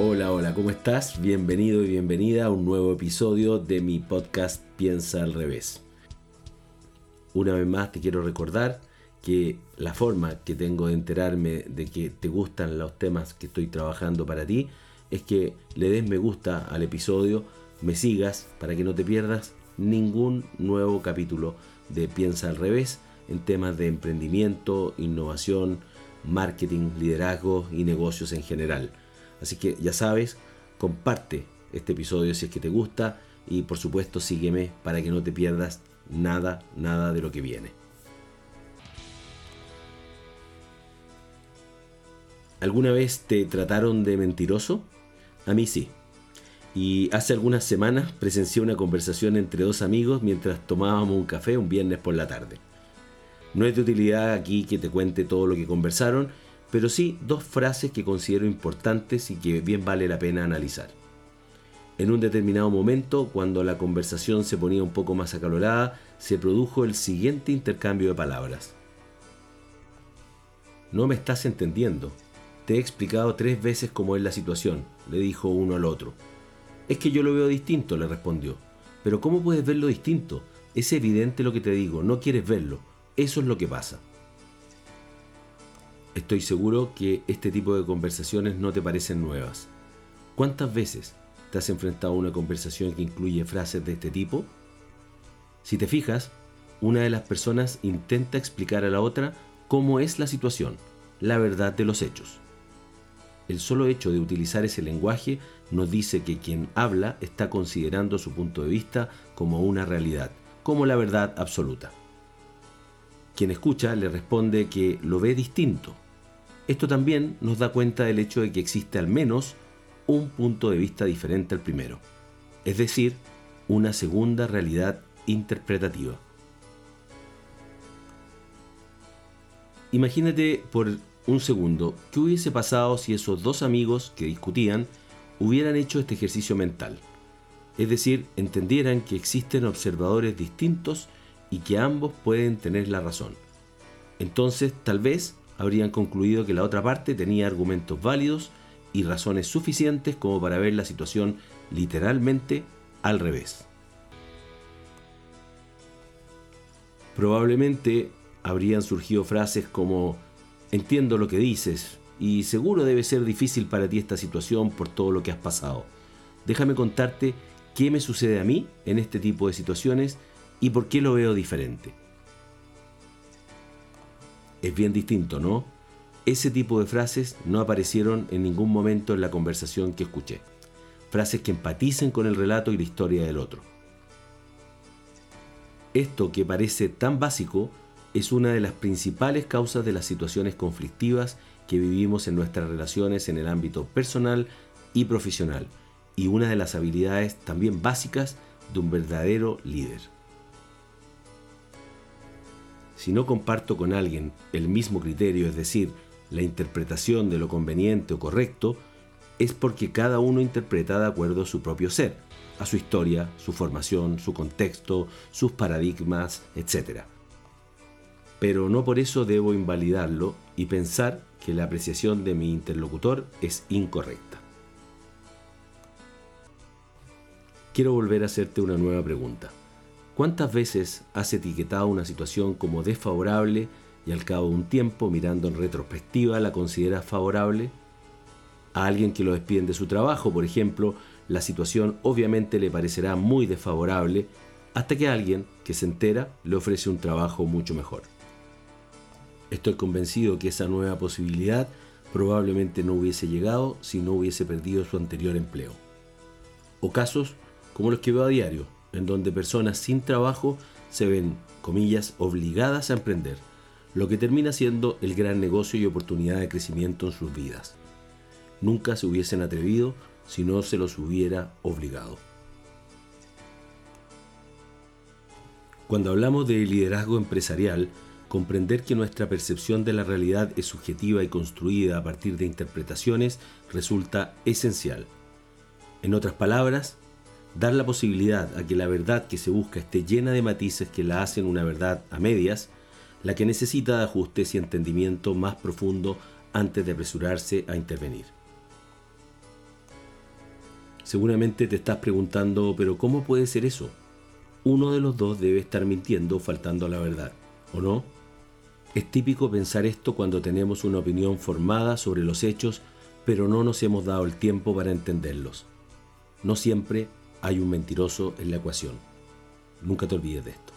Hola, hola, ¿cómo estás? Bienvenido y bienvenida a un nuevo episodio de mi podcast Piensa al revés. Una vez más te quiero recordar que la forma que tengo de enterarme de que te gustan los temas que estoy trabajando para ti es que le des me gusta al episodio, me sigas para que no te pierdas ningún nuevo capítulo de Piensa al revés en temas de emprendimiento, innovación, marketing, liderazgo y negocios en general. Así que ya sabes, comparte este episodio si es que te gusta y por supuesto sígueme para que no te pierdas nada, nada de lo que viene. ¿Alguna vez te trataron de mentiroso? A mí sí. Y hace algunas semanas presencié una conversación entre dos amigos mientras tomábamos un café un viernes por la tarde. No es de utilidad aquí que te cuente todo lo que conversaron, pero sí dos frases que considero importantes y que bien vale la pena analizar. En un determinado momento, cuando la conversación se ponía un poco más acalorada, se produjo el siguiente intercambio de palabras. No me estás entendiendo. Te he explicado tres veces cómo es la situación, le dijo uno al otro. Es que yo lo veo distinto, le respondió. Pero ¿cómo puedes verlo distinto? Es evidente lo que te digo, no quieres verlo. Eso es lo que pasa. Estoy seguro que este tipo de conversaciones no te parecen nuevas. ¿Cuántas veces te has enfrentado a una conversación que incluye frases de este tipo? Si te fijas, una de las personas intenta explicar a la otra cómo es la situación, la verdad de los hechos. El solo hecho de utilizar ese lenguaje nos dice que quien habla está considerando su punto de vista como una realidad, como la verdad absoluta. Quien escucha le responde que lo ve distinto, esto también nos da cuenta del hecho de que existe al menos un punto de vista diferente al primero, es decir, una segunda realidad interpretativa. Imagínate por un segundo qué hubiese pasado si esos dos amigos que discutían hubieran hecho este ejercicio mental, es decir, entendieran que existen observadores distintos y que ambos pueden tener la razón. Entonces, tal vez habrían concluido que la otra parte tenía argumentos válidos y razones suficientes como para ver la situación literalmente al revés. Probablemente habrían surgido frases como entiendo lo que dices y seguro debe ser difícil para ti esta situación por todo lo que has pasado. Déjame contarte qué me sucede a mí en este tipo de situaciones y por qué lo veo diferente es bien distinto, ¿no? Ese tipo de frases no aparecieron en ningún momento en la conversación que escuché. Frases que empaticen con el relato y la historia del otro. Esto que parece tan básico es una de las principales causas de las situaciones conflictivas que vivimos en nuestras relaciones en el ámbito personal y profesional y una de las habilidades también básicas de un verdadero líder. Si no comparto con alguien el mismo criterio, es decir, la interpretación de lo conveniente o correcto, es porque cada uno interpreta de acuerdo a su propio ser, a su historia, su formación, su contexto, sus paradigmas, etc. Pero no por eso debo invalidarlo y pensar que la apreciación de mi interlocutor es incorrecta. Quiero volver a hacerte una nueva pregunta. ¿Cuántas veces has etiquetado una situación como desfavorable y al cabo de un tiempo, mirando en retrospectiva, la consideras favorable? A alguien que lo despiden de su trabajo, por ejemplo, la situación obviamente le parecerá muy desfavorable hasta que alguien que se entera le ofrece un trabajo mucho mejor. Estoy convencido que esa nueva posibilidad probablemente no hubiese llegado si no hubiese perdido su anterior empleo. O casos como los que veo a diario, en donde personas sin trabajo se ven, comillas, obligadas a emprender, lo que termina siendo el gran negocio y oportunidad de crecimiento en sus vidas. Nunca se hubiesen atrevido si no se los hubiera obligado. Cuando hablamos de liderazgo empresarial, comprender que nuestra percepción de la realidad es subjetiva y construida a partir de interpretaciones resulta esencial. En otras palabras, dar la posibilidad a que la verdad que se busca esté llena de matices que la hacen una verdad a medias, la que necesita de ajustes y entendimiento más profundo antes de apresurarse a intervenir. Seguramente te estás preguntando, pero ¿cómo puede ser eso? Uno de los dos debe estar mintiendo o faltando a la verdad, ¿o no? Es típico pensar esto cuando tenemos una opinión formada sobre los hechos, pero no nos hemos dado el tiempo para entenderlos. No siempre hay un mentiroso en la ecuación. Nunca te olvides de esto.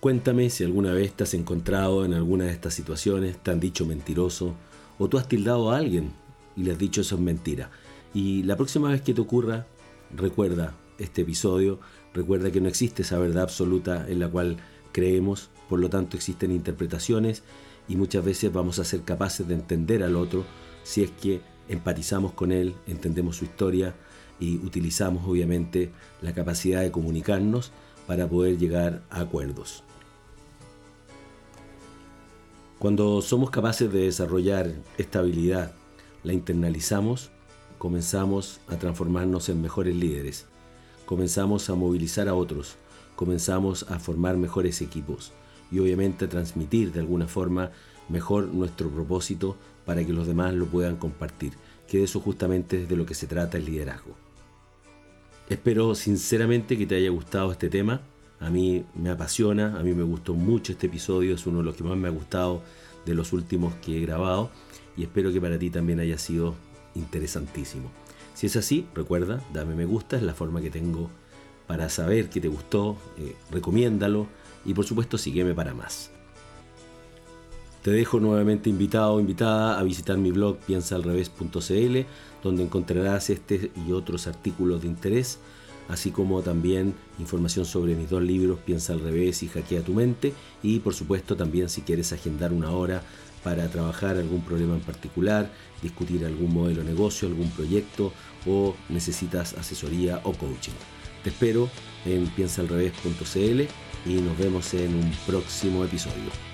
Cuéntame si alguna vez te has encontrado en alguna de estas situaciones, te han dicho mentiroso, o tú has tildado a alguien y le has dicho eso es mentira. Y la próxima vez que te ocurra, recuerda este episodio, recuerda que no existe esa verdad absoluta en la cual creemos, por lo tanto existen interpretaciones y muchas veces vamos a ser capaces de entender al otro si es que empatizamos con él, entendemos su historia y utilizamos obviamente la capacidad de comunicarnos para poder llegar a acuerdos. Cuando somos capaces de desarrollar esta habilidad, la internalizamos, comenzamos a transformarnos en mejores líderes, comenzamos a movilizar a otros, comenzamos a formar mejores equipos y obviamente a transmitir de alguna forma mejor nuestro propósito para que los demás lo puedan compartir, que de eso justamente es de lo que se trata el liderazgo. Espero sinceramente que te haya gustado este tema a mí me apasiona, a mí me gustó mucho este episodio, es uno de los que más me ha gustado de los últimos que he grabado y espero que para ti también haya sido interesantísimo. Si es así, recuerda, dame me gusta, es la forma que tengo para saber que te gustó, eh, recomiéndalo y por supuesto sígueme para más. Te dejo nuevamente invitado o invitada a visitar mi blog piensaalrevés.cl donde encontrarás este y otros artículos de interés así como también información sobre mis dos libros, Piensa al revés y Hackea tu mente, y por supuesto también si quieres agendar una hora para trabajar algún problema en particular, discutir algún modelo de negocio, algún proyecto o necesitas asesoría o coaching. Te espero en piensaalrevés.cl y nos vemos en un próximo episodio.